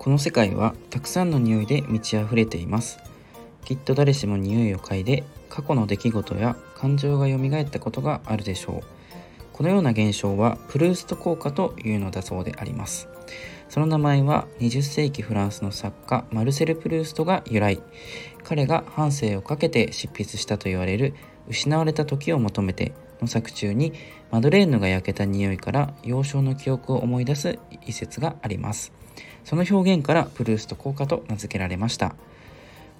この世界はたくさんの匂いで満ち溢れています。きっと誰しも匂いを嗅いで過去の出来事や感情が蘇ったことがあるでしょう。このような現象はプルースト効果というのだそうであります。その名前は20世紀フランスの作家マルセル・プルーストが由来。彼が半生をかけて執筆したと言われる失われた時を求めての作中にマドレーヌが焼けた匂いから幼少の記憶を思い出す一節があります。その表現からプルースト効果と名付けられました。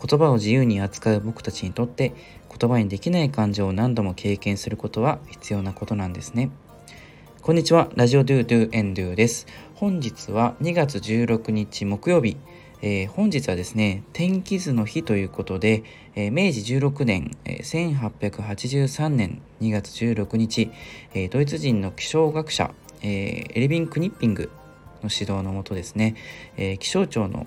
言葉を自由に扱う僕たちにとって言葉にできない感情を何度も経験することは必要なことなんですね。こんにちはラジオドゥドゥエンドゥです。本日は2月16日木曜日。えー、本日はですね天気図の日ということで、えー、明治16年、えー、1883年2月16日、えドイツ人の気象学者、えエルビン・クニッピングの指導のもとですね、え気象庁の、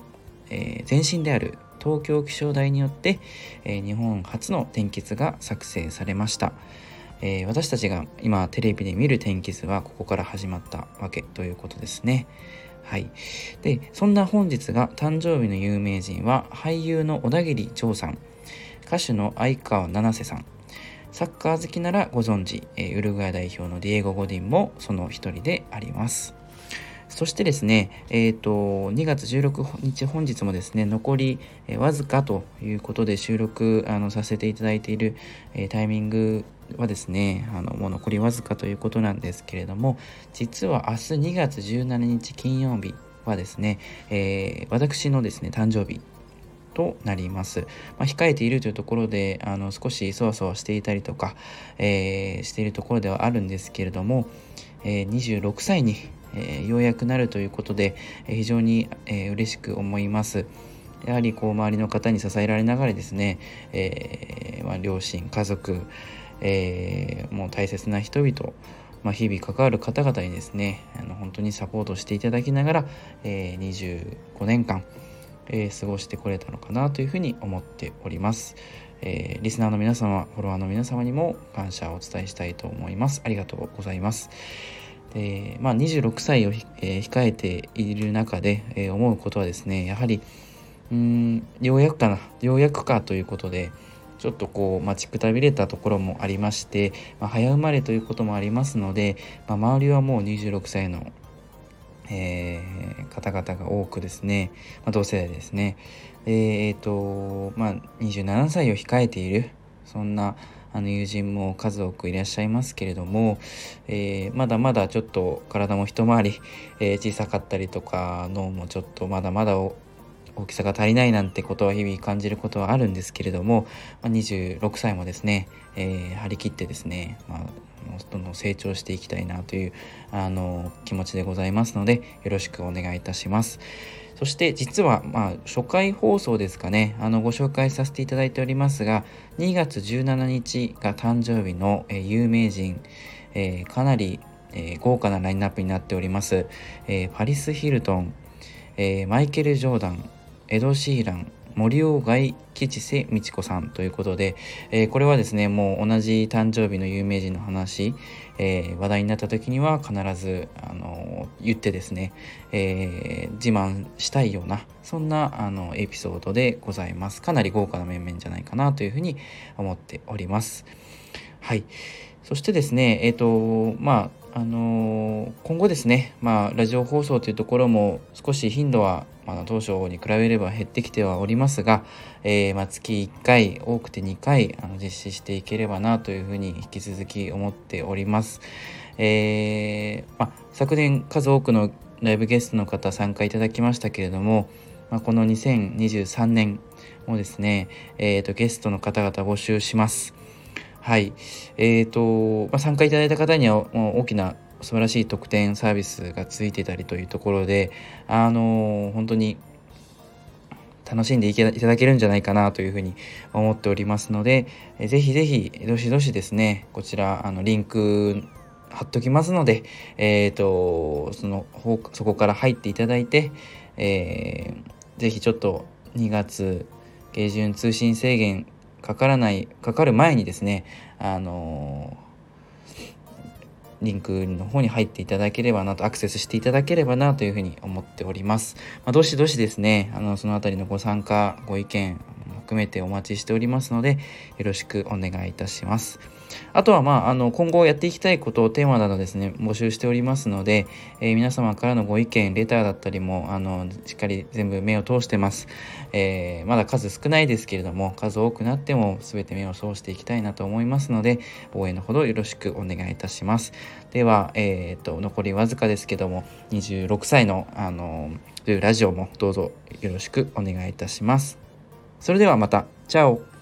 え前身である東京気象台によって、え日本初の天気図が作成されました。え私たちが今テレビで見る天気図はここから始まったわけということですね。はい、でそんな本日が誕生日の有名人は俳優の小田切長さん歌手の相川七瀬さんサッカー好きならご存知、えウルグアイ代表のディエゴ・ゴディンもその一人であります。そしてですね、えーと、2月16日本日もですね残り、えわずかということで収録あのさせていただいている、えタイミングはですねあのもう残りわずかということなんですけれども実は明日2月17日金曜日はですね、えー、私のですね誕生日となります。まあ、控えているというところであの少しそわそわしていたりとか、えー、しているところではあるんですけれども、えー、26歳に、えー、ようやくなるということで、え非常に、えー、嬉しく思います。やはりこう周りの方に支えられながらですね、えまあ、両親家族、え、もう大切な人々、まあ、日々関わる方々にですねあの本当にサポートしていただきながら、え、25年間、えー、過ごしてこれたのかなというふうに思っております。えー、リスナーの皆様、フォロワーの皆様にも感謝をお伝えしたいと思います。ありがとうございます。でまあ、26歳を、えー、控えている中で、えー、思うことはですね、やはり、うん、ようやくかな、ようやくかということで、ちょっとこう待ちくたびれたところもありまして、まあ、早生まれということもありますので、まあ、周りはもう26歳の、えー、方々が多くですね、まあ、同世代ですね。えっ、ー、とまあ27歳を控えているそんなあの友人も数多くいらっしゃいますけれども、えー、まだまだちょっと体も一回り、えー、小さかったりとか脳もちょっとまだまだ大きさが足りないなんてことは日々感じることはあるんですけれども、まあ、26歳もですね、えー、張り切ってですね、まあ、どんどん成長していきたいなというあの気持ちでございますのでよろしくお願いいたします。そして実は、まあ、初回放送ですかね、あのご紹介させていただいておりますが、2月17日が誕生日の、えー、有名人、えー、かなり、えー、豪華なラインナップになっております。えパリス・ヒルトン、えマイケル・ジョーダン、エド・シーラン森尾外吉瀬美智子さんということで、えー、これはですねもう同じ誕生日の有名人の話、えー、話題になった時には必ず、あの言ってですね、え、自慢したいようなそんなあのエピソードでございます。かなり豪華な面々じゃないかなというふうに思っております。はい。そしてですねえっ、とまああの今後ですね、まあ、ラジオ放送というところも少し頻度はまあ、当初に比べれば減ってきてはおりますが、えー、まあ、月1回多くて2回あの実施していければなというふうに引き続き思っております。えー、まあ、昨年数多くのライブゲストの方参加いただきましたけれども、まあ、この2023年もですね、えーと、ゲストの方々募集します。はい。えっ、ー、と、まあ、参加いただいた方にはもう大きな素晴らしい特典サービスがついてたりというところであの本当に楽しんでいただけるんじゃないかなというふうに思っておりますので、えぜひぜひどしどしですねこちらあのリンク貼っときますので、えーと、そのそこから入っていただいて、えー、ぜひちょっと2月下旬通信制限かからないかかる前にですねあのリンクの方に入っていただければなとアクセスしていただければなというふうに思っております。まあ、どしどしですねあのその辺りのご参加ご意見含めてお待ちしておりますのでよろしくお願いいたします。あとは、まあ、あの今後やっていきたいことをテーマなどですね募集しておりますので、えー、皆様からのご意見レターだったりもあのしっかり全部目を通してます、えー、まだ数少ないですけれども数多くなっても全て目を通していきたいなと思いますので応援のほどよろしくお願いいたします。では、えーと、と残りわずかですけども26歳のあのというラジオもどうぞよろしくお願いいたします。それではまた。チャオ。